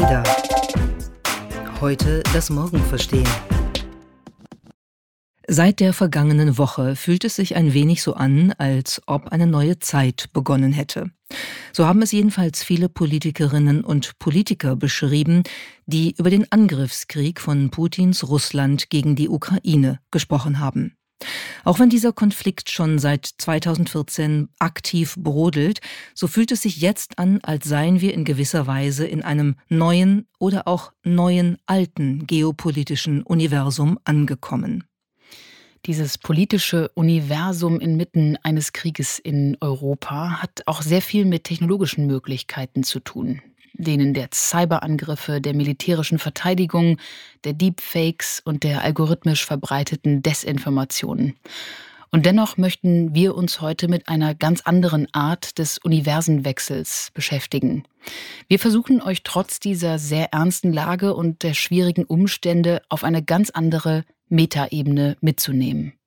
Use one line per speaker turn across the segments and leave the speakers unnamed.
Ada. Heute das Morgen verstehen. Seit der vergangenen Woche fühlt es sich ein wenig so an, als ob eine neue Zeit begonnen hätte. So haben es jedenfalls viele Politikerinnen und Politiker beschrieben, die über den Angriffskrieg von Putins Russland gegen die Ukraine gesprochen haben. Auch wenn dieser Konflikt schon seit 2014 aktiv brodelt, so fühlt es sich jetzt an, als seien wir in gewisser Weise in einem neuen oder auch neuen alten geopolitischen Universum angekommen.
Dieses politische Universum inmitten eines Krieges in Europa hat auch sehr viel mit technologischen Möglichkeiten zu tun denen der Cyberangriffe, der militärischen Verteidigung, der Deepfakes und der algorithmisch verbreiteten Desinformationen. Und dennoch möchten wir uns heute mit einer ganz anderen Art des Universenwechsels beschäftigen. Wir versuchen euch trotz dieser sehr ernsten Lage und der schwierigen Umstände auf eine ganz andere Metaebene mitzunehmen.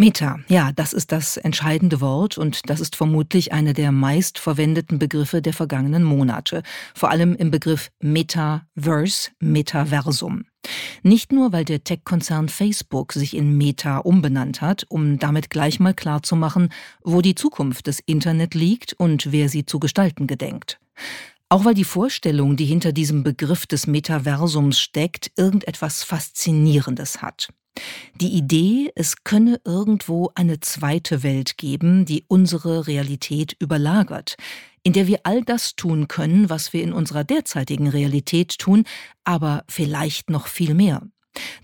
Meta, ja, das ist das entscheidende Wort und das ist vermutlich eine der meistverwendeten Begriffe der vergangenen Monate, vor allem im Begriff Metaverse, Metaversum. Nicht nur, weil der Tech-Konzern Facebook sich in Meta umbenannt hat, um damit gleich mal klarzumachen, wo die Zukunft des Internet liegt und wer sie zu gestalten gedenkt. Auch weil die Vorstellung, die hinter diesem Begriff des Metaversums steckt, irgendetwas Faszinierendes hat. Die Idee, es könne irgendwo eine zweite Welt geben, die unsere Realität überlagert, in der wir all das tun können, was wir in unserer derzeitigen Realität tun, aber vielleicht noch viel mehr.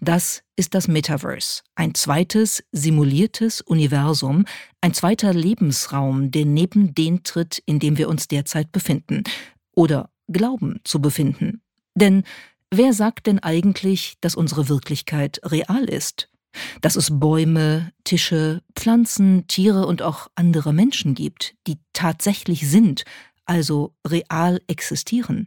Das ist das Metaverse, ein zweites simuliertes Universum, ein zweiter Lebensraum, der neben den tritt, in dem wir uns derzeit befinden oder glauben zu befinden. Denn Wer sagt denn eigentlich, dass unsere Wirklichkeit real ist? Dass es Bäume, Tische, Pflanzen, Tiere und auch andere Menschen gibt, die tatsächlich sind, also real existieren?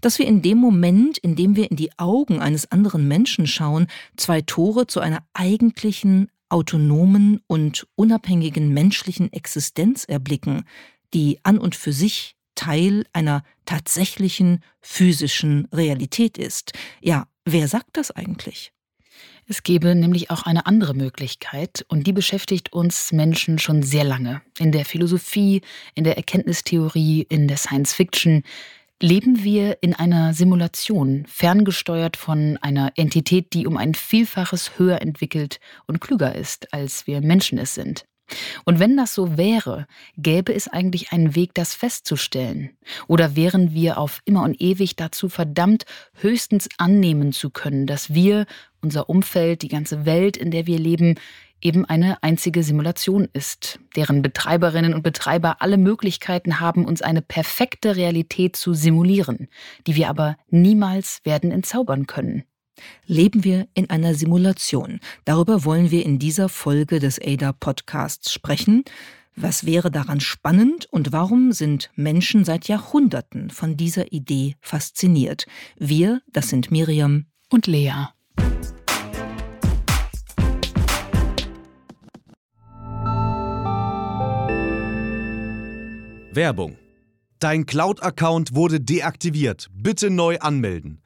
Dass wir in dem Moment, in dem wir in die Augen eines anderen Menschen schauen, zwei Tore zu einer eigentlichen, autonomen und unabhängigen menschlichen Existenz erblicken, die an und für sich Teil einer tatsächlichen physischen Realität ist. Ja, wer sagt das eigentlich?
Es gäbe nämlich auch eine andere Möglichkeit und die beschäftigt uns Menschen schon sehr lange. In der Philosophie, in der Erkenntnistheorie, in der Science Fiction leben wir in einer Simulation, ferngesteuert von einer Entität, die um ein Vielfaches höher entwickelt und klüger ist, als wir Menschen es sind. Und wenn das so wäre, gäbe es eigentlich einen Weg, das festzustellen? Oder wären wir auf immer und ewig dazu verdammt, höchstens annehmen zu können, dass wir, unser Umfeld, die ganze Welt, in der wir leben, eben eine einzige Simulation ist, deren Betreiberinnen und Betreiber alle Möglichkeiten haben, uns eine perfekte Realität zu simulieren, die wir aber niemals werden entzaubern können?
Leben wir in einer Simulation? Darüber wollen wir in dieser Folge des ADA Podcasts sprechen. Was wäre daran spannend und warum sind Menschen seit Jahrhunderten von dieser Idee fasziniert? Wir, das sind Miriam
und Lea.
Werbung. Dein Cloud-Account wurde deaktiviert. Bitte neu anmelden.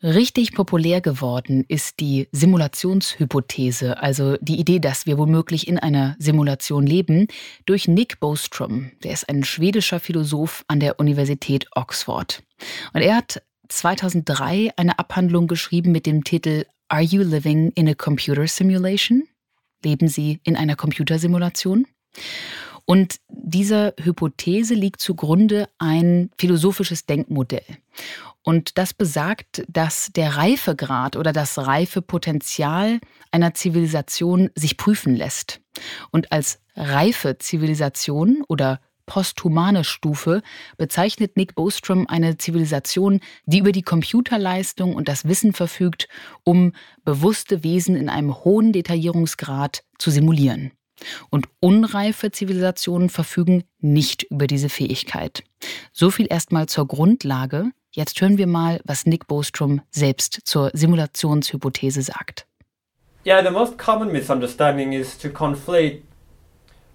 Richtig populär geworden ist die Simulationshypothese, also die Idee, dass wir womöglich in einer Simulation leben, durch Nick Bostrom. Der ist ein schwedischer Philosoph an der Universität Oxford. Und er hat 2003 eine Abhandlung geschrieben mit dem Titel Are You Living in a Computer Simulation? Leben Sie in einer Computersimulation? Und dieser Hypothese liegt zugrunde ein philosophisches Denkmodell. Und das besagt, dass der Reifegrad oder das Reifepotenzial einer Zivilisation sich prüfen lässt. Und als reife Zivilisation oder posthumane Stufe bezeichnet Nick Bostrom eine Zivilisation, die über die Computerleistung und das Wissen verfügt, um bewusste Wesen in einem hohen Detaillierungsgrad zu simulieren. Und unreife Zivilisationen verfügen nicht über diese Fähigkeit. So viel erstmal zur Grundlage. Jetzt hören wir mal, was Nick Bostrom selbst zur Simulationshypothese sagt.
Yeah, the most common misunderstanding is to conflate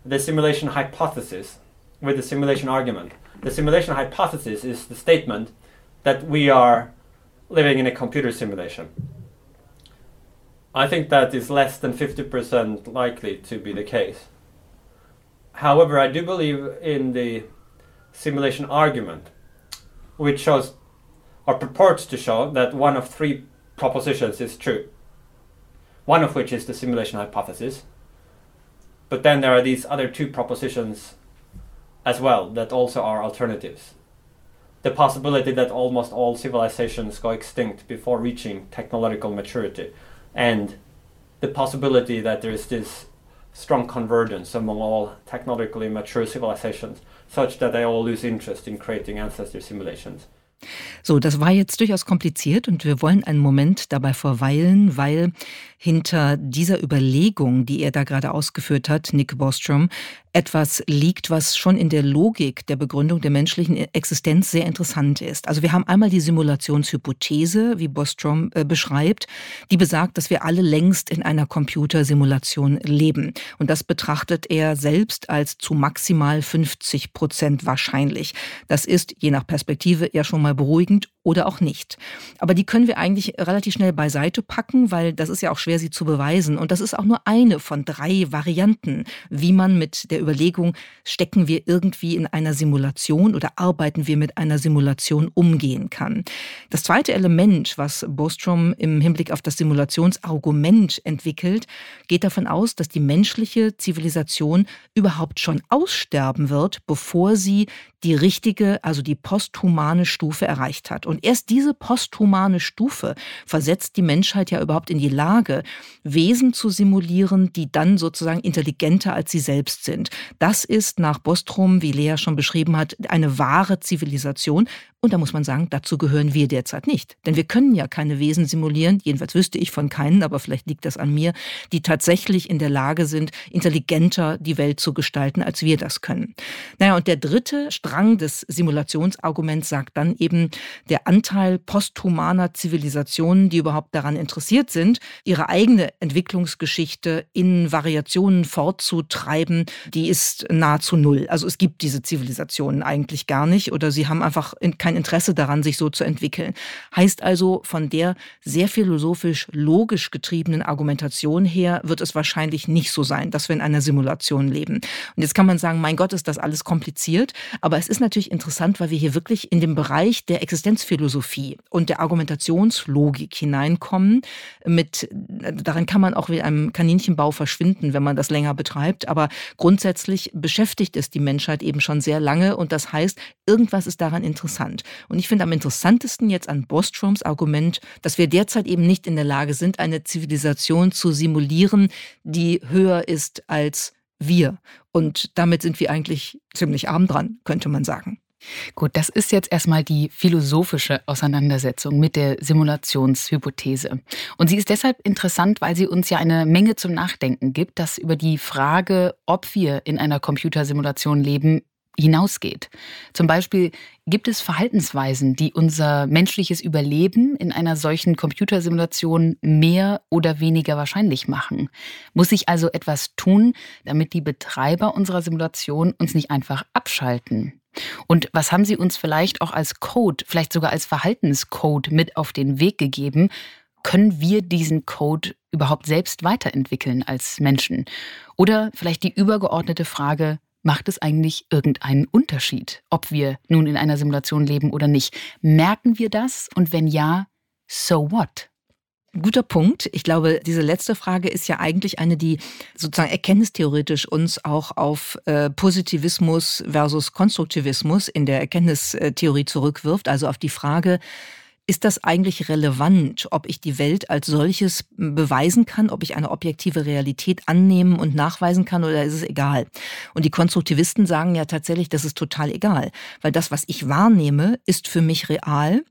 the simulation hypothesis with the simulation argument. The simulation hypothesis is the statement that we are living in a computer simulation. I think that is less than 50% likely to be the case. However, I do believe in the simulation argument, which shows or purports to show that one of three propositions is true. One of which is the simulation hypothesis. But then there are these other two propositions as well that also are alternatives. The possibility that almost all civilizations go extinct before reaching technological maturity and the possibility that there is this strong convergence among all technologically mature civilizations, such that they all lose interest in creating ancestor simulations.
So, das war jetzt durchaus kompliziert und wir wollen einen Moment dabei verweilen, weil hinter dieser Überlegung, die er da gerade ausgeführt hat, Nick Bostrom, etwas liegt, was schon in der Logik der Begründung der menschlichen Existenz sehr interessant ist. Also wir haben einmal die Simulationshypothese, wie Bostrom äh, beschreibt, die besagt, dass wir alle längst in einer Computersimulation leben. Und das betrachtet er selbst als zu maximal 50 Prozent wahrscheinlich. Das ist je nach Perspektive ja schon mal beruhigend oder auch nicht. Aber die können wir eigentlich relativ schnell beiseite packen, weil das ist ja auch schwer, sie zu beweisen. Und das ist auch nur eine von drei Varianten, wie man mit der Überlegung, stecken wir irgendwie in einer Simulation oder arbeiten wir mit einer Simulation umgehen kann. Das zweite Element, was Bostrom im Hinblick auf das Simulationsargument entwickelt, geht davon aus, dass die menschliche Zivilisation überhaupt schon aussterben wird, bevor sie die richtige, also die posthumane Stufe erreicht hat. Und erst diese posthumane Stufe versetzt die Menschheit ja überhaupt in die Lage, Wesen zu simulieren, die dann sozusagen intelligenter als sie selbst sind. Das ist nach Bostrom, wie Lea schon beschrieben hat, eine wahre Zivilisation. Und da muss man sagen, dazu gehören wir derzeit nicht. Denn wir können ja keine Wesen simulieren, jedenfalls wüsste ich von keinen, aber vielleicht liegt das an mir, die tatsächlich in der Lage sind, intelligenter die Welt zu gestalten, als wir das können. Naja, und der dritte Strang des Simulationsarguments sagt dann eben, der Anteil posthumaner Zivilisationen, die überhaupt daran interessiert sind, ihre eigene Entwicklungsgeschichte in Variationen fortzutreiben, die ist nahezu null. Also es gibt diese Zivilisationen eigentlich gar nicht oder sie haben einfach kein kein Interesse daran, sich so zu entwickeln. Heißt also, von der sehr philosophisch logisch getriebenen Argumentation her wird es wahrscheinlich nicht so sein, dass wir in einer Simulation leben. Und jetzt kann man sagen, mein Gott, ist das alles kompliziert. Aber es ist natürlich interessant, weil wir hier wirklich in den Bereich der Existenzphilosophie und der Argumentationslogik hineinkommen. Mit, darin kann man auch wie einem Kaninchenbau verschwinden, wenn man das länger betreibt. Aber grundsätzlich beschäftigt es die Menschheit eben schon sehr lange. Und das heißt, irgendwas ist daran interessant. Und ich finde am interessantesten jetzt an Bostroms Argument, dass wir derzeit eben nicht in der Lage sind, eine Zivilisation zu simulieren, die höher ist als wir. Und damit sind wir eigentlich ziemlich arm dran, könnte man sagen.
Gut, das ist jetzt erstmal die philosophische Auseinandersetzung mit der Simulationshypothese. Und sie ist deshalb interessant, weil sie uns ja eine Menge zum Nachdenken gibt, dass über die Frage, ob wir in einer Computersimulation leben, hinausgeht. Zum Beispiel gibt es Verhaltensweisen, die unser menschliches Überleben in einer solchen Computersimulation mehr oder weniger wahrscheinlich machen. Muss sich also etwas tun, damit die Betreiber unserer Simulation uns nicht einfach abschalten? Und was haben Sie uns vielleicht auch als Code, vielleicht sogar als Verhaltenscode mit auf den Weg gegeben? Können wir diesen Code überhaupt selbst weiterentwickeln als Menschen? Oder vielleicht die übergeordnete Frage, macht es eigentlich irgendeinen Unterschied, ob wir nun in einer Simulation leben oder nicht? Merken wir das? Und wenn ja, so what?
Guter Punkt. Ich glaube, diese letzte Frage ist ja eigentlich eine, die sozusagen erkenntnistheoretisch uns auch auf äh, Positivismus versus Konstruktivismus in der Erkenntnistheorie zurückwirft. Also auf die Frage, ist das eigentlich relevant, ob ich die Welt als solches beweisen kann, ob ich eine objektive Realität annehmen und nachweisen kann oder ist es egal? Und die Konstruktivisten sagen ja tatsächlich, das ist total egal, weil das, was ich wahrnehme, ist für mich real.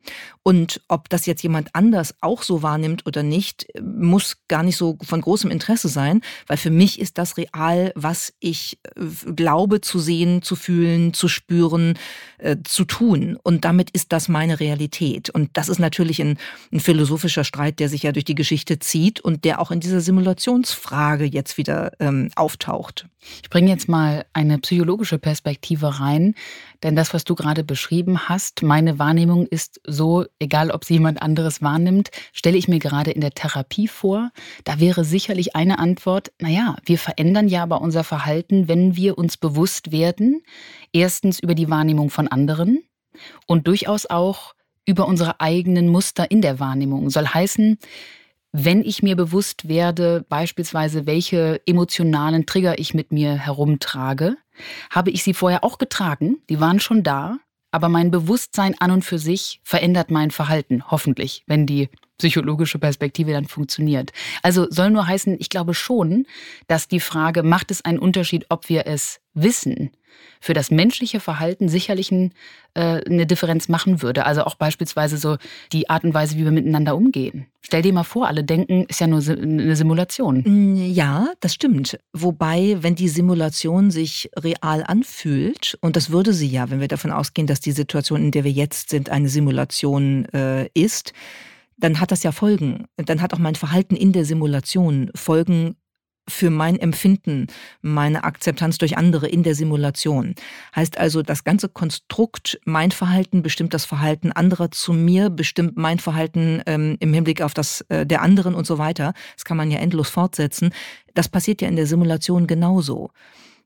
Und ob das jetzt jemand anders auch so wahrnimmt oder nicht, muss gar nicht so von großem Interesse sein, weil für mich ist das real, was ich äh, glaube zu sehen, zu fühlen, zu spüren, äh, zu tun. Und damit ist das meine Realität. Und das ist natürlich ein, ein, philosophischer Streit, der sich ja durch die Geschichte zieht und der auch in dieser Simulationsfrage jetzt wieder ähm, auftaucht.
Ich bringe jetzt mal eine psychologische Perspektive rein, denn das, was du gerade beschrieben hast, meine Wahrnehmung ist so, egal ob sie jemand anderes wahrnimmt, stelle ich mir gerade in der Therapie vor. Da wäre sicherlich eine Antwort, naja, wir verändern ja aber unser Verhalten, wenn wir uns bewusst werden, erstens über die Wahrnehmung von anderen und durchaus auch über unsere eigenen Muster in der Wahrnehmung. Soll heißen, wenn ich mir bewusst werde, beispielsweise, welche emotionalen Trigger ich mit mir herumtrage, habe ich sie vorher auch getragen, die waren schon da, aber mein Bewusstsein an und für sich verändert mein Verhalten, hoffentlich, wenn die psychologische Perspektive dann funktioniert. Also soll nur heißen, ich glaube schon, dass die Frage, macht es einen Unterschied, ob wir es wissen, für das menschliche Verhalten sicherlich ein, äh, eine Differenz machen würde. Also auch beispielsweise so die Art und Weise, wie wir miteinander umgehen. Stell dir mal vor, alle denken, ist ja nur eine Simulation.
Mm, ja, das stimmt. Wobei, wenn die Simulation sich real anfühlt, und das würde sie ja, wenn wir davon ausgehen, dass die Situation, in der wir jetzt sind, eine Simulation äh, ist, dann hat das ja Folgen. Dann hat auch mein Verhalten in der Simulation Folgen für mein Empfinden, meine Akzeptanz durch andere in der Simulation. Heißt also, das ganze Konstrukt, mein Verhalten bestimmt das Verhalten anderer zu mir, bestimmt mein Verhalten ähm, im Hinblick auf das äh, der anderen und so weiter. Das kann man ja endlos fortsetzen. Das passiert ja in der Simulation genauso.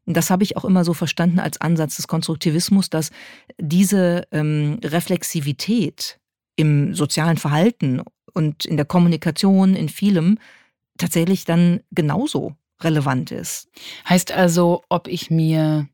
Das habe ich auch immer so verstanden als Ansatz des Konstruktivismus, dass diese ähm, Reflexivität im sozialen Verhalten und in der Kommunikation, in vielem, tatsächlich dann genauso relevant ist.
Heißt also, ob ich mir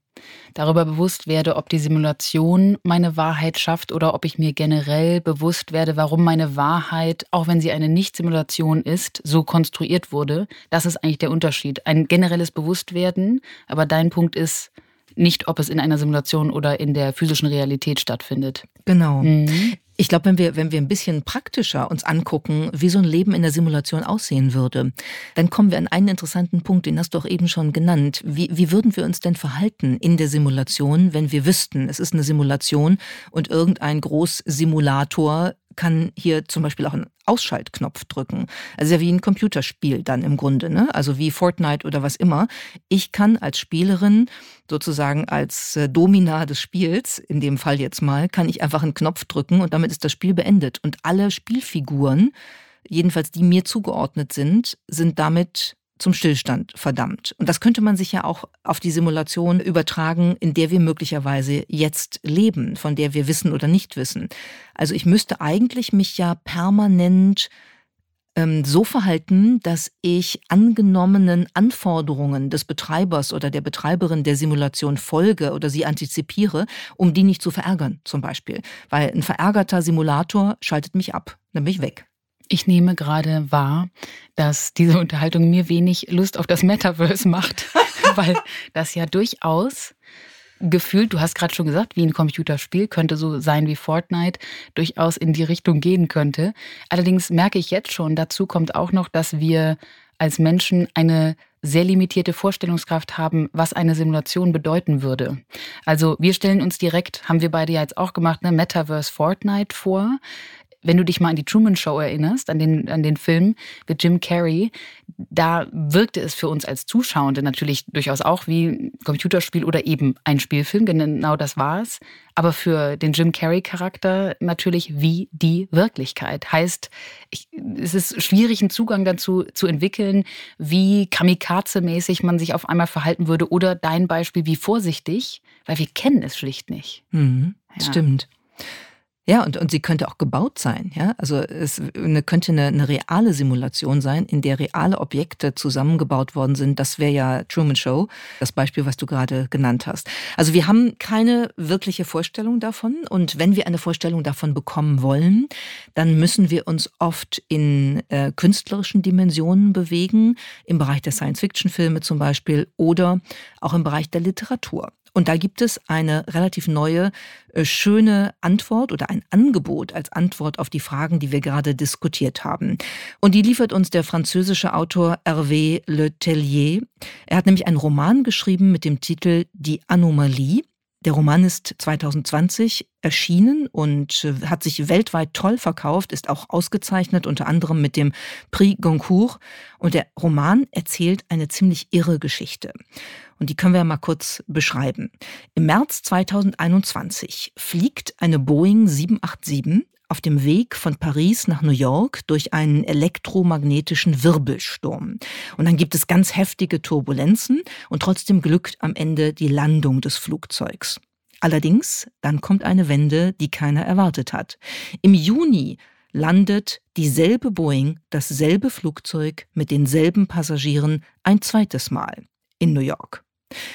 darüber bewusst werde, ob die Simulation meine Wahrheit schafft oder ob ich mir generell bewusst werde, warum meine Wahrheit, auch wenn sie eine Nicht-Simulation ist, so konstruiert wurde. Das ist eigentlich der Unterschied. Ein generelles Bewusstwerden, aber dein Punkt ist nicht, ob es in einer Simulation oder in der physischen Realität stattfindet.
Genau. Mhm. Ich glaube, wenn wir, wenn wir ein bisschen praktischer uns angucken, wie so ein Leben in der Simulation aussehen würde, dann kommen wir an einen interessanten Punkt, den hast du auch eben schon genannt. Wie, wie würden wir uns denn verhalten in der Simulation, wenn wir wüssten, es ist eine Simulation und irgendein Großsimulator kann hier zum Beispiel auch einen Ausschaltknopf drücken. Also ja wie ein Computerspiel dann im Grunde, ne? Also wie Fortnite oder was immer. Ich kann als Spielerin sozusagen als äh, Domina des Spiels, in dem Fall jetzt mal, kann ich einfach einen Knopf drücken und damit ist das Spiel beendet. Und alle Spielfiguren, jedenfalls die mir zugeordnet sind, sind damit zum Stillstand verdammt. Und das könnte man sich ja auch auf die Simulation übertragen, in der wir möglicherweise jetzt leben, von der wir wissen oder nicht wissen. Also ich müsste eigentlich mich ja permanent ähm, so verhalten, dass ich angenommenen Anforderungen des Betreibers oder der Betreiberin der Simulation folge oder sie antizipiere, um die nicht zu verärgern, zum Beispiel. Weil ein verärgerter Simulator schaltet mich ab, dann bin ich weg.
Ich nehme gerade wahr, dass diese Unterhaltung mir wenig Lust auf das Metaverse macht, weil das ja durchaus gefühlt, du hast gerade schon gesagt, wie ein Computerspiel, könnte so sein wie Fortnite, durchaus in die Richtung gehen könnte. Allerdings merke ich jetzt schon, dazu kommt auch noch, dass wir als Menschen eine sehr limitierte Vorstellungskraft haben, was eine Simulation bedeuten würde. Also wir stellen uns direkt, haben wir beide ja jetzt auch gemacht, ne, Metaverse Fortnite vor wenn du dich mal an die Truman Show erinnerst, an den, an den Film mit Jim Carrey, da wirkte es für uns als Zuschauende natürlich durchaus auch wie ein Computerspiel oder eben ein Spielfilm, genau das war es. Aber für den Jim Carrey-Charakter natürlich wie die Wirklichkeit. Heißt, ich, es ist schwierig, einen Zugang dazu zu entwickeln, wie kamikaze-mäßig man sich auf einmal verhalten würde oder dein Beispiel, wie vorsichtig, weil wir kennen es schlicht nicht.
Mhm, ja. Stimmt. Ja, und, und sie könnte auch gebaut sein. Ja? Also es eine, könnte eine, eine reale Simulation sein, in der reale Objekte zusammengebaut worden sind. Das wäre ja Truman Show, das Beispiel, was du gerade genannt hast. Also wir haben keine wirkliche Vorstellung davon. Und wenn wir eine Vorstellung davon bekommen wollen, dann müssen wir uns oft in äh, künstlerischen Dimensionen bewegen, im Bereich der Science-Fiction-Filme zum Beispiel oder auch im Bereich der Literatur. Und da gibt es eine relativ neue, äh, schöne Antwort oder ein Angebot als Antwort auf die Fragen, die wir gerade diskutiert haben. Und die liefert uns der französische Autor Hervé Le Tellier. Er hat nämlich einen Roman geschrieben mit dem Titel Die Anomalie. Der Roman ist 2020 erschienen und äh, hat sich weltweit toll verkauft, ist auch ausgezeichnet, unter anderem mit dem Prix Goncourt. Und der Roman erzählt eine ziemlich irre Geschichte. Und die können wir mal kurz beschreiben. Im März 2021 fliegt eine Boeing 787 auf dem Weg von Paris nach New York durch einen elektromagnetischen Wirbelsturm. Und dann gibt es ganz heftige Turbulenzen und trotzdem glückt am Ende die Landung des Flugzeugs. Allerdings, dann kommt eine Wende, die keiner erwartet hat. Im Juni landet dieselbe Boeing, dasselbe Flugzeug mit denselben Passagieren ein zweites Mal in New York.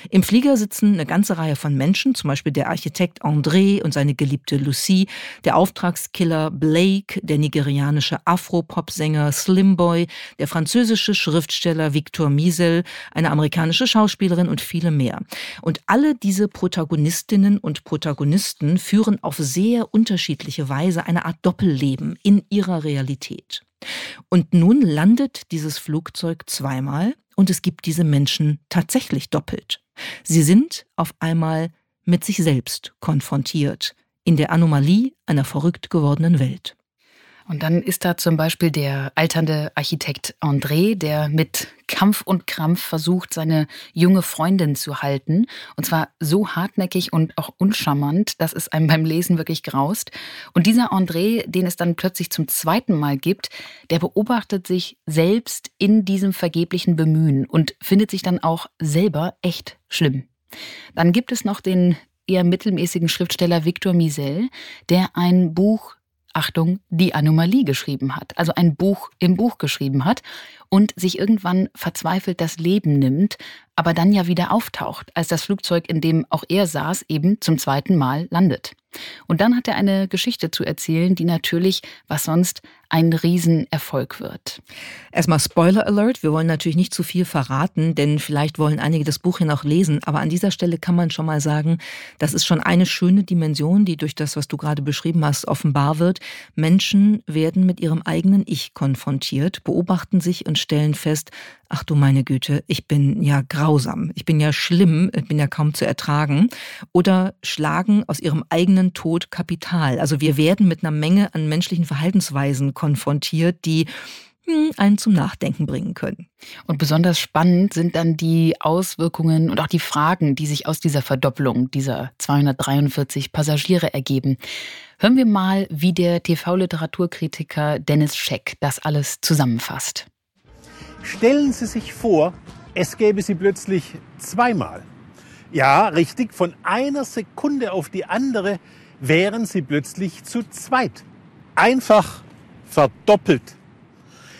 Im Flieger sitzen eine ganze Reihe von Menschen, zum Beispiel der Architekt André und seine geliebte Lucie, der Auftragskiller Blake, der nigerianische Afro-Pop-Sänger Slimboy, der französische Schriftsteller Victor Miesel, eine amerikanische Schauspielerin und viele mehr. Und alle diese Protagonistinnen und Protagonisten führen auf sehr unterschiedliche Weise eine Art Doppelleben in ihrer Realität. Und nun landet dieses Flugzeug zweimal und es gibt diese Menschen tatsächlich doppelt. Sie sind auf einmal mit sich selbst konfrontiert, in der Anomalie einer verrückt gewordenen Welt.
Und dann ist da zum Beispiel der alternde Architekt André, der mit Kampf und Krampf versucht, seine junge Freundin zu halten. Und zwar so hartnäckig und auch uncharmant, dass es einem beim Lesen wirklich graust. Und dieser André, den es dann plötzlich zum zweiten Mal gibt, der beobachtet sich selbst in diesem vergeblichen Bemühen und findet sich dann auch selber echt schlimm. Dann gibt es noch den eher mittelmäßigen Schriftsteller Victor Misel, der ein Buch Achtung, die Anomalie geschrieben hat, also ein Buch im Buch geschrieben hat und sich irgendwann verzweifelt das Leben nimmt, aber dann ja wieder auftaucht, als das Flugzeug, in dem auch er saß, eben zum zweiten Mal landet. Und dann hat er eine Geschichte zu erzählen, die natürlich, was sonst, ein Riesenerfolg wird.
Erstmal Spoiler Alert, wir wollen natürlich nicht zu viel verraten, denn vielleicht wollen einige das Buch hier noch lesen, aber an dieser Stelle kann man schon mal sagen, das ist schon eine schöne Dimension, die durch das, was du gerade beschrieben hast, offenbar wird. Menschen werden mit ihrem eigenen Ich konfrontiert, beobachten sich und stellen fest, ach du meine Güte, ich bin ja grausam, ich bin ja schlimm, ich bin ja kaum zu ertragen. Oder schlagen aus ihrem eigenen Tod Kapital. Also wir werden mit einer Menge an menschlichen Verhaltensweisen konfrontiert, die hm, einen zum Nachdenken bringen können.
Und besonders spannend sind dann die Auswirkungen und auch die Fragen, die sich aus dieser Verdopplung dieser 243 Passagiere ergeben. Hören wir mal, wie der TV-Literaturkritiker Dennis Scheck das alles zusammenfasst.
Stellen Sie sich vor, es gäbe sie plötzlich zweimal. Ja, richtig, von einer Sekunde auf die andere wären sie plötzlich zu zweit. Einfach verdoppelt.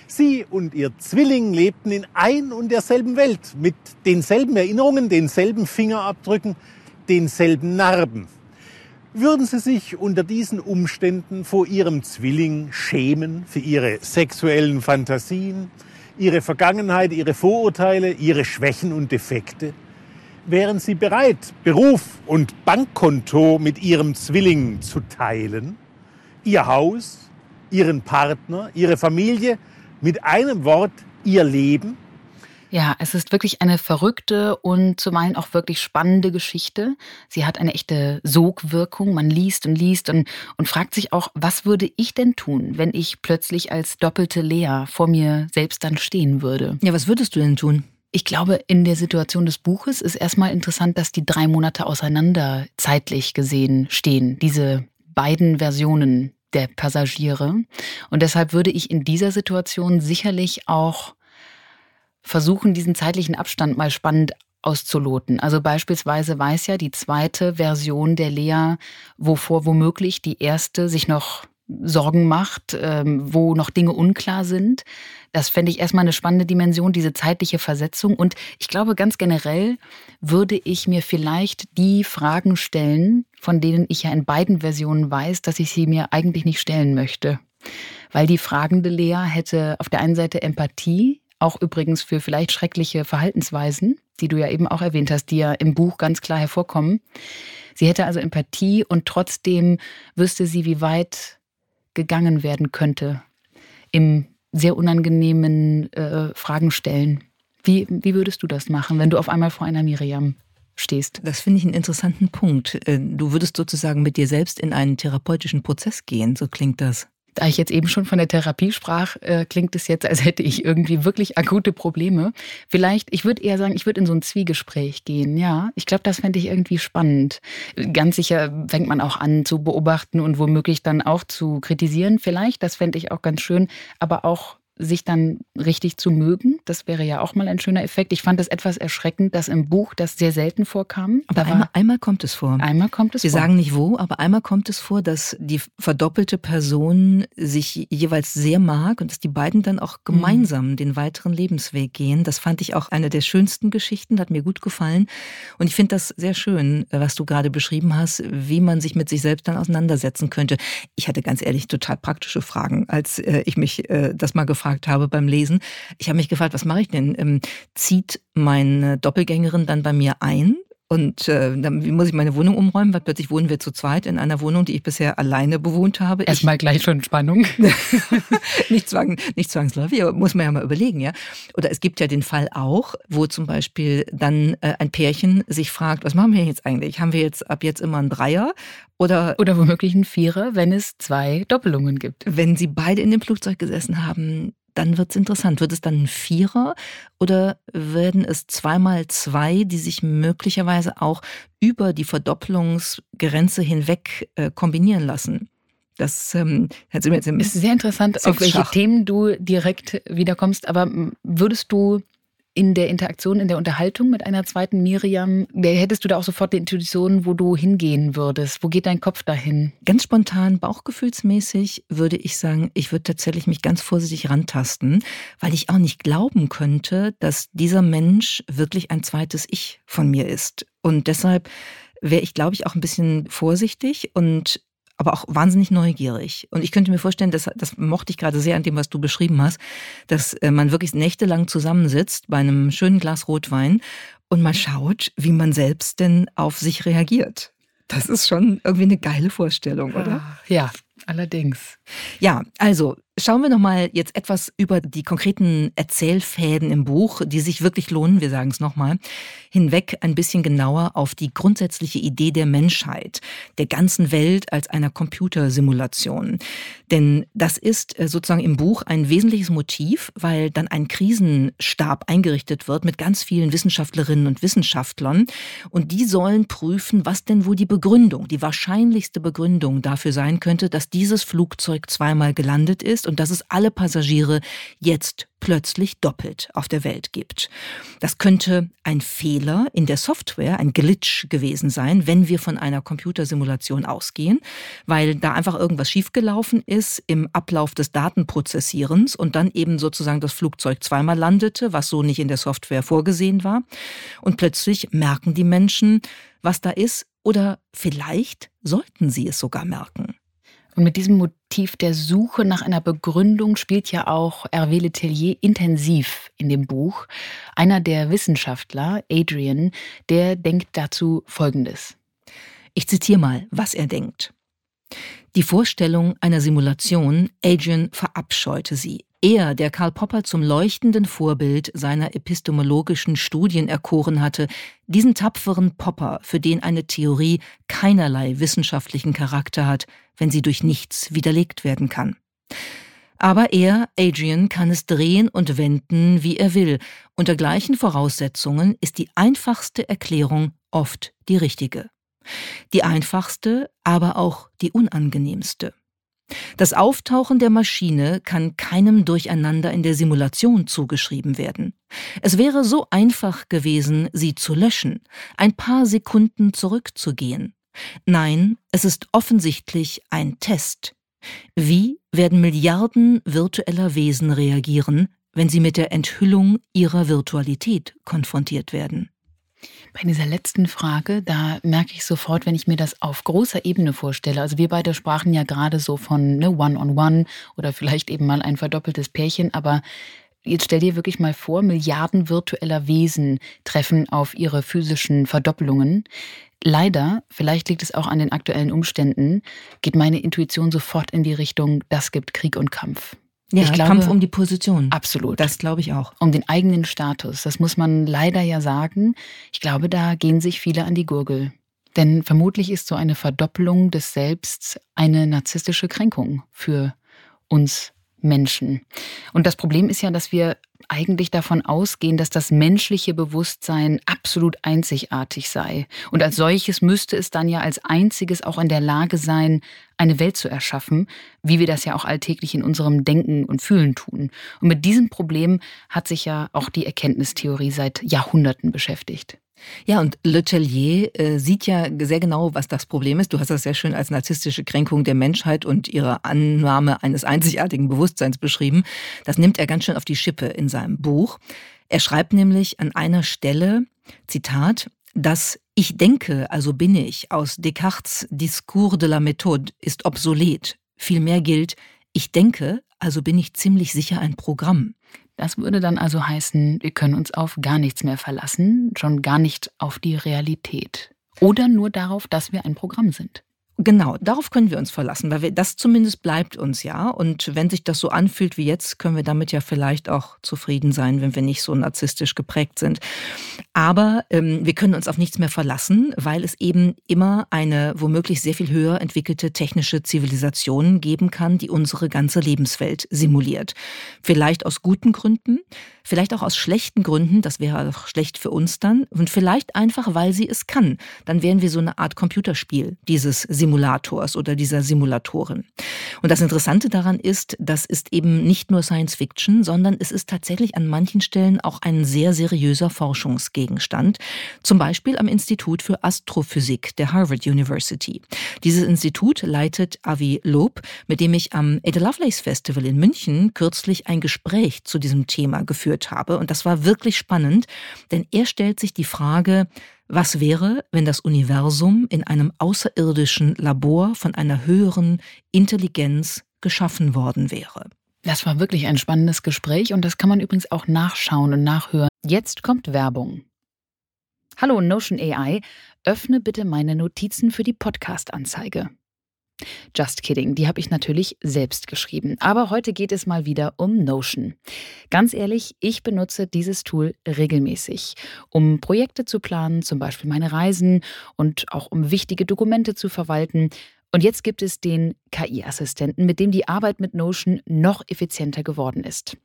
Sie und ihr Zwilling lebten in ein und derselben Welt, mit denselben Erinnerungen, denselben Fingerabdrücken, denselben Narben. Würden Sie sich unter diesen Umständen vor Ihrem Zwilling schämen für Ihre sexuellen Fantasien, ihre Vergangenheit, ihre Vorurteile, ihre Schwächen und Defekte? Wären Sie bereit, Beruf und Bankkonto mit Ihrem Zwilling zu teilen? Ihr Haus, Ihren Partner, Ihre Familie, mit einem Wort Ihr Leben?
Ja, es ist wirklich eine verrückte und zuweilen auch wirklich spannende Geschichte. Sie hat eine echte Sogwirkung. Man liest und liest und, und fragt sich auch, was würde ich denn tun, wenn ich plötzlich als doppelte Lea vor mir selbst dann stehen würde?
Ja, was würdest du denn tun?
Ich glaube, in der Situation des Buches ist erstmal interessant, dass die drei Monate auseinander zeitlich gesehen stehen. Diese beiden Versionen der Passagiere. Und deshalb würde ich in dieser Situation sicherlich auch versuchen, diesen zeitlichen Abstand mal spannend auszuloten. Also beispielsweise weiß ja die zweite Version der Lea, wovor womöglich die erste sich noch Sorgen macht, ähm, wo noch Dinge unklar sind. Das fände ich erstmal eine spannende Dimension, diese zeitliche Versetzung. Und ich glaube, ganz generell würde ich mir vielleicht die Fragen stellen, von denen ich ja in beiden Versionen weiß, dass ich sie mir eigentlich nicht stellen möchte. Weil die fragende Lea hätte auf der einen Seite Empathie, auch übrigens für vielleicht schreckliche Verhaltensweisen, die du ja eben auch erwähnt hast, die ja im Buch ganz klar hervorkommen. Sie hätte also Empathie und trotzdem wüsste sie, wie weit gegangen werden könnte im sehr unangenehmen äh, Fragen stellen. Wie, wie würdest du das machen, wenn du auf einmal vor einer Miriam stehst?
Das finde ich einen interessanten Punkt. Äh, du würdest sozusagen mit dir selbst in einen therapeutischen Prozess gehen, so klingt das.
Da ich jetzt eben schon von der Therapie sprach, äh, klingt es jetzt, als hätte ich irgendwie wirklich akute Probleme. Vielleicht, ich würde eher sagen, ich würde in so ein Zwiegespräch gehen. Ja, ich glaube, das fände ich irgendwie spannend. Ganz sicher fängt man auch an zu beobachten und womöglich dann auch zu kritisieren. Vielleicht, das fände ich auch ganz schön, aber auch sich dann richtig zu mögen. Das wäre ja auch mal ein schöner Effekt. Ich fand es etwas erschreckend, dass im Buch das sehr selten vorkam.
Aber einmal, einmal, kommt es vor.
Einmal kommt es
Wir
vor.
Sagen nicht wo, aber einmal kommt es vor, dass die verdoppelte Person sich jeweils sehr mag und dass die beiden dann auch gemeinsam mhm. den weiteren Lebensweg gehen. Das fand ich auch eine der schönsten Geschichten, hat mir gut gefallen. Und ich finde das sehr schön, was du gerade beschrieben hast, wie man sich mit sich selbst dann auseinandersetzen könnte. Ich hatte ganz ehrlich total praktische Fragen, als äh, ich mich äh, das mal gefragt gefragt habe beim Lesen. Ich habe mich gefragt, was mache ich denn? Ähm, zieht meine Doppelgängerin dann bei mir ein? Und äh, dann wie muss ich meine Wohnung umräumen, weil plötzlich wohnen wir zu zweit in einer Wohnung, die ich bisher alleine bewohnt habe.
Erstmal gleich schon Spannung.
nicht, zwang, nicht zwangsläufig, aber muss man ja mal überlegen, ja. Oder es gibt ja den Fall auch, wo zum Beispiel dann äh, ein Pärchen sich fragt, was machen wir jetzt eigentlich? Haben wir jetzt ab jetzt immer einen Dreier? Oder,
oder womöglich einen Vierer, wenn es zwei Doppelungen gibt.
Wenn sie beide in dem Flugzeug gesessen haben, dann wird es interessant. Wird es dann ein Vierer oder werden es zweimal zwei, die sich möglicherweise auch über die Verdopplungsgrenze hinweg äh, kombinieren lassen? Das ähm,
jetzt ist sehr interessant, auf welche Themen du direkt wiederkommst. Aber würdest du in der Interaktion, in der Unterhaltung mit einer zweiten Miriam, hättest du da auch sofort die Intuition, wo du hingehen würdest? Wo geht dein Kopf dahin?
Ganz spontan, bauchgefühlsmäßig würde ich sagen, ich würde tatsächlich mich ganz vorsichtig rantasten, weil ich auch nicht glauben könnte, dass dieser Mensch wirklich ein zweites Ich von mir ist. Und deshalb wäre ich, glaube ich, auch ein bisschen vorsichtig und aber auch wahnsinnig neugierig. Und ich könnte mir vorstellen, das, das mochte ich gerade sehr an dem, was du beschrieben hast, dass äh, man wirklich nächtelang zusammensitzt bei einem schönen Glas Rotwein und mal schaut, wie man selbst denn auf sich reagiert. Das ist schon irgendwie eine geile Vorstellung, oder?
Ja, allerdings.
Ja, also Schauen wir noch mal jetzt etwas über die konkreten Erzählfäden im Buch, die sich wirklich lohnen, wir sagen es nochmal, hinweg ein bisschen genauer auf die grundsätzliche Idee der Menschheit, der ganzen Welt als einer Computersimulation. Denn das ist äh, sozusagen im Buch ein wesentliches Motiv, weil dann ein Krisenstab eingerichtet wird mit ganz vielen Wissenschaftlerinnen und Wissenschaftlern und die sollen prüfen, was denn wohl die Begründung, die wahrscheinlichste Begründung dafür sein könnte, dass dieses Flugzeug zweimal gelandet ist und dass es alle Passagiere jetzt plötzlich doppelt auf der Welt gibt. Das könnte ein Fehler in der Software, ein Glitch gewesen sein, wenn wir von einer Computersimulation ausgehen, weil da einfach irgendwas schiefgelaufen ist im Ablauf des Datenprozessierens und dann eben sozusagen das Flugzeug zweimal landete, was so nicht in der Software vorgesehen war. Und plötzlich merken die Menschen, was da ist, oder vielleicht sollten sie es sogar merken.
Und mit diesem Motiv der Suche nach einer Begründung spielt ja auch Hervé Letellier intensiv in dem Buch. Einer der Wissenschaftler, Adrian, der denkt dazu Folgendes.
Ich zitiere mal, was er denkt. Die Vorstellung einer Simulation, Adrian verabscheute sie. Er, der Karl Popper zum leuchtenden Vorbild seiner epistemologischen Studien erkoren hatte, diesen tapferen Popper, für den eine Theorie keinerlei wissenschaftlichen Charakter hat, wenn sie durch nichts widerlegt werden kann. Aber er, Adrian, kann es drehen und wenden, wie er will. Unter gleichen Voraussetzungen ist die einfachste Erklärung oft die richtige. Die einfachste, aber auch die unangenehmste. Das Auftauchen der Maschine kann keinem Durcheinander in der Simulation zugeschrieben werden. Es wäre so einfach gewesen, sie zu löschen, ein paar Sekunden zurückzugehen. Nein, es ist offensichtlich ein Test. Wie werden Milliarden virtueller Wesen reagieren, wenn sie mit der Enthüllung ihrer Virtualität konfrontiert werden?
Bei dieser letzten Frage, da merke ich sofort, wenn ich mir das auf großer Ebene vorstelle. Also wir beide sprachen ja gerade so von ne, One-on-One -on -one oder vielleicht eben mal ein verdoppeltes Pärchen, aber jetzt stell dir wirklich mal vor, Milliarden virtueller Wesen treffen auf ihre physischen Verdoppelungen. Leider, vielleicht liegt es auch an den aktuellen Umständen, geht meine Intuition sofort in die Richtung, das gibt Krieg und Kampf.
Ja, ich glaube, Kampf um die Position.
Absolut.
Das glaube ich auch.
Um den eigenen Status. Das muss man leider ja sagen. Ich glaube, da gehen sich viele an die Gurgel. Denn vermutlich ist so eine Verdoppelung des Selbst eine narzisstische Kränkung für uns Menschen. Und das Problem ist ja, dass wir eigentlich davon ausgehen, dass das menschliche Bewusstsein absolut einzigartig sei. Und als solches müsste es dann ja als einziges auch in der Lage sein, eine Welt zu erschaffen, wie wir das ja auch alltäglich in unserem Denken und Fühlen tun. Und mit diesem Problem hat sich ja auch die Erkenntnistheorie seit Jahrhunderten beschäftigt.
Ja, und Le Tellier äh, sieht ja sehr genau, was das Problem ist. Du hast das sehr schön als narzisstische Kränkung der Menschheit und ihre Annahme eines einzigartigen Bewusstseins beschrieben. Das nimmt er ganz schön auf die Schippe in seinem Buch. Er schreibt nämlich an einer Stelle, Zitat, das Ich denke, also bin ich aus Descartes Discours de la Méthode ist obsolet. Vielmehr gilt, ich denke, also bin ich ziemlich sicher ein Programm.
Das würde dann also heißen, wir können uns auf gar nichts mehr verlassen, schon gar nicht auf die Realität. Oder nur darauf, dass wir ein Programm sind.
Genau, darauf können wir uns verlassen, weil wir, das zumindest bleibt uns ja. Und wenn sich das so anfühlt wie jetzt, können wir damit ja vielleicht auch zufrieden sein, wenn wir nicht so narzisstisch geprägt sind. Aber ähm, wir können uns auf nichts mehr verlassen, weil es eben immer eine womöglich sehr viel höher entwickelte technische Zivilisation geben kann, die unsere ganze Lebenswelt simuliert. Vielleicht aus guten Gründen, vielleicht auch aus schlechten Gründen, das wäre auch schlecht für uns dann, und vielleicht einfach, weil sie es kann. Dann wären wir so eine Art Computerspiel dieses Simulators oder dieser Simulatorin. Und das Interessante daran ist, das ist eben nicht nur Science Fiction, sondern es ist tatsächlich an manchen Stellen auch ein sehr seriöser Forschungsgegenstand, zum Beispiel am Institut für Astrophysik der Harvard University. Dieses Institut leitet Avi Loeb, mit dem ich am Ada Lovelace Festival in München kürzlich ein Gespräch zu diesem Thema geführt habe. Und das war wirklich spannend, denn er stellt sich die Frage, was wäre, wenn das Universum in einem außerirdischen Labor von einer höheren Intelligenz geschaffen worden wäre?
Das war wirklich ein spannendes Gespräch und das kann man übrigens auch nachschauen und nachhören. Jetzt kommt Werbung. Hallo Notion AI, öffne bitte meine Notizen für die Podcast-Anzeige. Just kidding, die habe ich natürlich selbst geschrieben. Aber heute geht es mal wieder um Notion. Ganz ehrlich, ich benutze dieses Tool regelmäßig, um Projekte zu planen, zum Beispiel meine Reisen und auch um wichtige Dokumente zu verwalten. Und jetzt gibt es den KI-Assistenten, mit dem die Arbeit mit Notion noch effizienter geworden ist.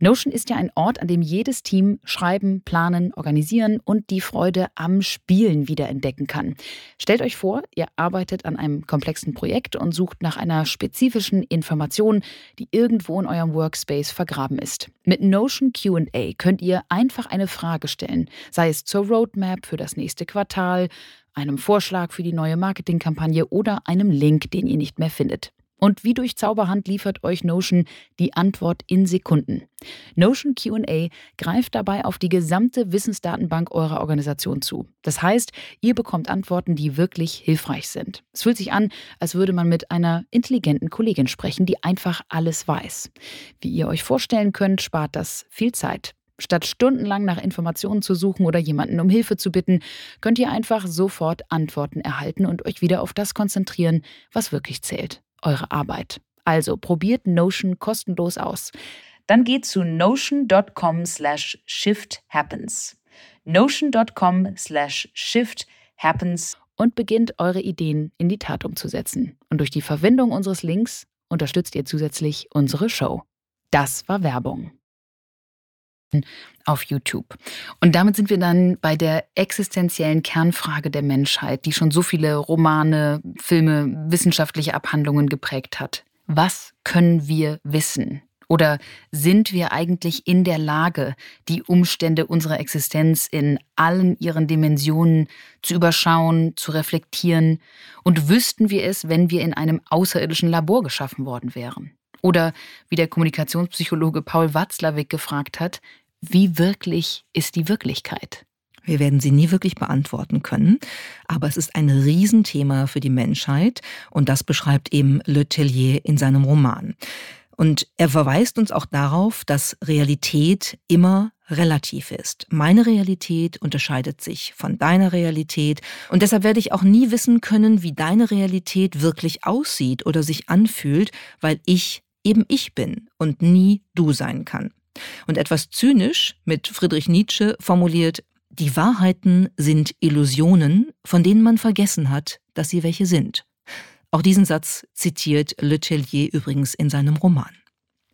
Notion ist ja ein Ort, an dem jedes Team schreiben, planen, organisieren und die Freude am Spielen wiederentdecken kann. Stellt euch vor, ihr arbeitet an einem komplexen Projekt und sucht nach einer spezifischen Information, die irgendwo in eurem Workspace vergraben ist. Mit Notion QA könnt ihr einfach eine Frage stellen, sei es zur Roadmap für das nächste Quartal, einem Vorschlag für die neue Marketingkampagne oder einem Link, den ihr nicht mehr findet. Und wie durch Zauberhand liefert euch Notion die Antwort in Sekunden. Notion QA greift dabei auf die gesamte Wissensdatenbank eurer Organisation zu. Das heißt, ihr bekommt Antworten, die wirklich hilfreich sind. Es fühlt sich an, als würde man mit einer intelligenten Kollegin sprechen, die einfach alles weiß. Wie ihr euch vorstellen könnt, spart das viel Zeit. Statt stundenlang nach Informationen zu suchen oder jemanden um Hilfe zu bitten, könnt ihr einfach sofort Antworten erhalten und euch wieder auf das konzentrieren, was wirklich zählt eure Arbeit. Also probiert Notion kostenlos aus. Dann geht zu notion.com slash shifthappens. notion.com slash shifthappens und beginnt eure Ideen in die Tat umzusetzen. Und durch die Verwendung unseres Links unterstützt ihr zusätzlich unsere Show. Das war Werbung auf YouTube. Und damit sind wir dann bei der existenziellen Kernfrage der Menschheit, die schon so viele Romane, Filme, wissenschaftliche Abhandlungen geprägt hat. Was können wir wissen? Oder sind wir eigentlich in der Lage, die Umstände unserer Existenz in allen ihren Dimensionen zu überschauen, zu reflektieren? Und wüssten wir es, wenn wir in einem außerirdischen Labor geschaffen worden wären? Oder wie der Kommunikationspsychologe Paul Watzlawick gefragt hat, wie wirklich ist die Wirklichkeit?
Wir werden sie nie wirklich beantworten können, aber es ist ein Riesenthema für die Menschheit und das beschreibt eben Le Tellier in seinem Roman. Und er verweist uns auch darauf, dass Realität immer relativ ist. Meine Realität unterscheidet sich von deiner Realität und deshalb werde ich auch nie wissen können, wie deine Realität wirklich aussieht oder sich anfühlt, weil ich eben ich bin und nie du sein kann. Und etwas zynisch mit Friedrich Nietzsche formuliert, die Wahrheiten sind Illusionen, von denen man vergessen hat, dass sie welche sind. Auch diesen Satz zitiert Le Tellier übrigens in seinem Roman.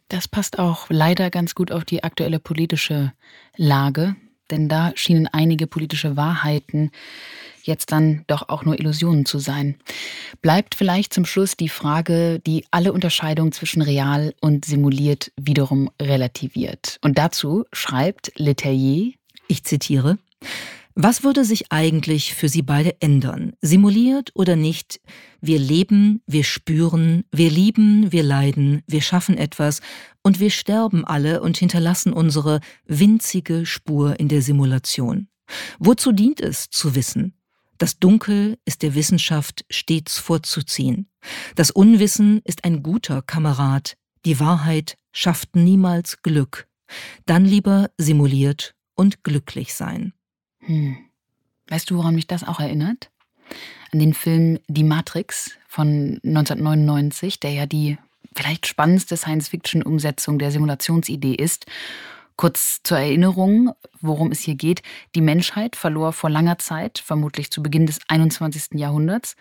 Das passt auch leider ganz gut auf die aktuelle politische Lage, denn da schienen einige politische Wahrheiten jetzt dann doch auch nur Illusionen zu sein. Bleibt vielleicht zum Schluss die Frage, die alle Unterscheidung zwischen real und simuliert wiederum relativiert. Und dazu schreibt Letellier,
ich zitiere, was würde sich eigentlich für Sie beide ändern? Simuliert oder nicht? Wir leben, wir spüren, wir lieben, wir leiden, wir schaffen etwas und wir sterben alle und hinterlassen unsere winzige Spur in der Simulation. Wozu dient es zu wissen? Das Dunkel ist der Wissenschaft stets vorzuziehen. Das Unwissen ist ein guter Kamerad. Die Wahrheit schafft niemals Glück. Dann lieber simuliert und glücklich sein.
Hm. Weißt du, woran mich das auch erinnert? An den Film Die Matrix von 1999, der ja die vielleicht spannendste Science-Fiction-Umsetzung der Simulationsidee ist Kurz zur Erinnerung, worum es hier geht. Die Menschheit verlor vor langer Zeit, vermutlich zu Beginn des 21. Jahrhunderts,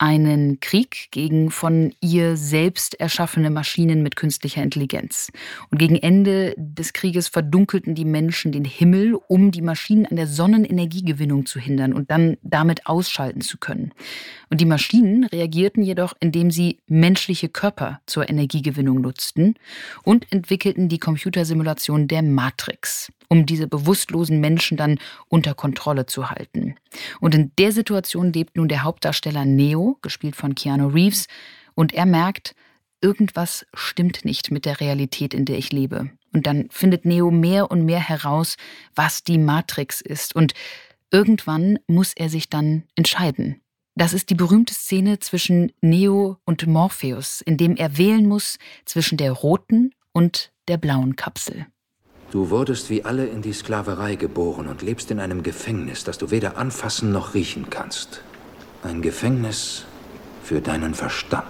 einen Krieg gegen von ihr selbst erschaffene Maschinen mit künstlicher Intelligenz. Und gegen Ende des Krieges verdunkelten die Menschen den Himmel, um die Maschinen an der Sonnenenergiegewinnung zu hindern und dann damit ausschalten zu können. Und die Maschinen reagierten jedoch, indem sie menschliche Körper zur Energiegewinnung nutzten und entwickelten die Computersimulation der Matrix um diese bewusstlosen Menschen dann unter Kontrolle zu halten. Und in der Situation lebt nun der Hauptdarsteller Neo, gespielt von Keanu Reeves, und er merkt, irgendwas stimmt nicht mit der Realität, in der ich lebe. Und dann findet Neo mehr und mehr heraus, was die Matrix ist. Und irgendwann muss er sich dann entscheiden. Das ist die berühmte Szene zwischen Neo und Morpheus, in dem er wählen muss zwischen der roten und der blauen Kapsel.
Du wurdest wie alle in die Sklaverei geboren und lebst in einem Gefängnis, das du weder anfassen noch riechen kannst. Ein Gefängnis für deinen Verstand.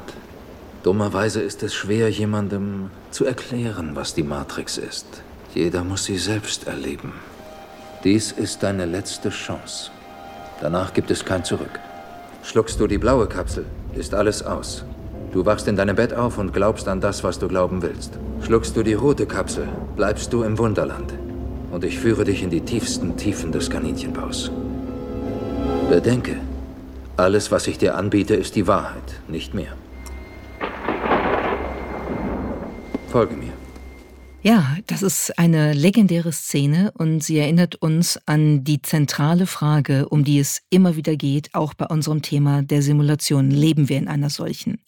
Dummerweise ist es schwer, jemandem zu erklären, was die Matrix ist. Jeder muss sie selbst erleben. Dies ist deine letzte Chance. Danach gibt es kein Zurück. Schluckst du die blaue Kapsel, ist alles aus. Du wachst in deinem Bett auf und glaubst an das, was du glauben willst. Schluckst du die rote Kapsel, bleibst du im Wunderland. Und ich führe dich in die tiefsten Tiefen des Kaninchenbaus. Bedenke, alles, was ich dir anbiete, ist die Wahrheit, nicht mehr. Folge mir.
Ja, das ist eine legendäre Szene und sie erinnert uns an die zentrale Frage, um die es immer wieder geht, auch bei unserem Thema der Simulation. Leben wir in einer solchen?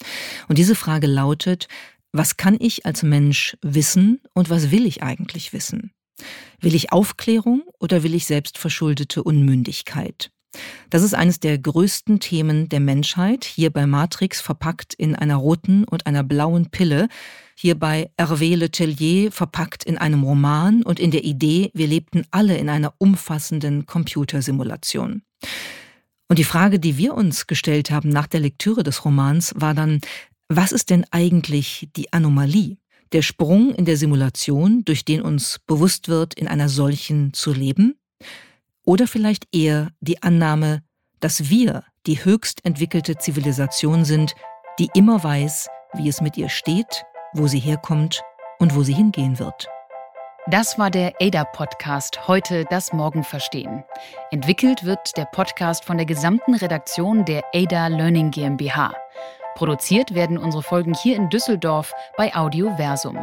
Und diese Frage lautet, was kann ich als Mensch wissen und was will ich eigentlich wissen? Will ich Aufklärung oder will ich selbstverschuldete Unmündigkeit? Das ist eines der größten Themen der Menschheit, hier bei Matrix verpackt in einer roten und einer blauen Pille, hier bei Hervé Le Tellier verpackt in einem Roman und in der Idee, wir lebten alle in einer umfassenden Computersimulation. Und die Frage, die wir uns gestellt haben nach der Lektüre des Romans, war dann, Was ist denn eigentlich die Anomalie? Der Sprung in der Simulation, durch den uns bewusst wird, in einer solchen zu leben? Oder vielleicht eher die Annahme, dass wir die höchst entwickelte Zivilisation sind, die immer weiß, wie es mit ihr steht, wo sie herkommt und wo sie hingehen wird.
Das war der ADA-Podcast Heute das Morgen verstehen. Entwickelt wird der Podcast von der gesamten Redaktion der ADA Learning GmbH. Produziert werden unsere Folgen hier in Düsseldorf bei Audioversum.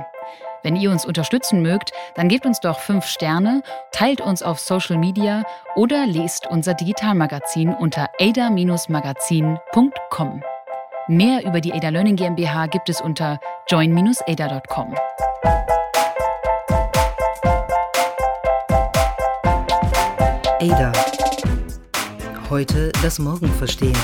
Wenn ihr uns unterstützen mögt, dann gebt uns doch fünf Sterne, teilt uns auf Social Media oder lest unser Digitalmagazin unter ada-magazin.com. Mehr über die Ada Learning GmbH gibt es unter join-ada.com.
Ada. Heute das Morgen verstehen.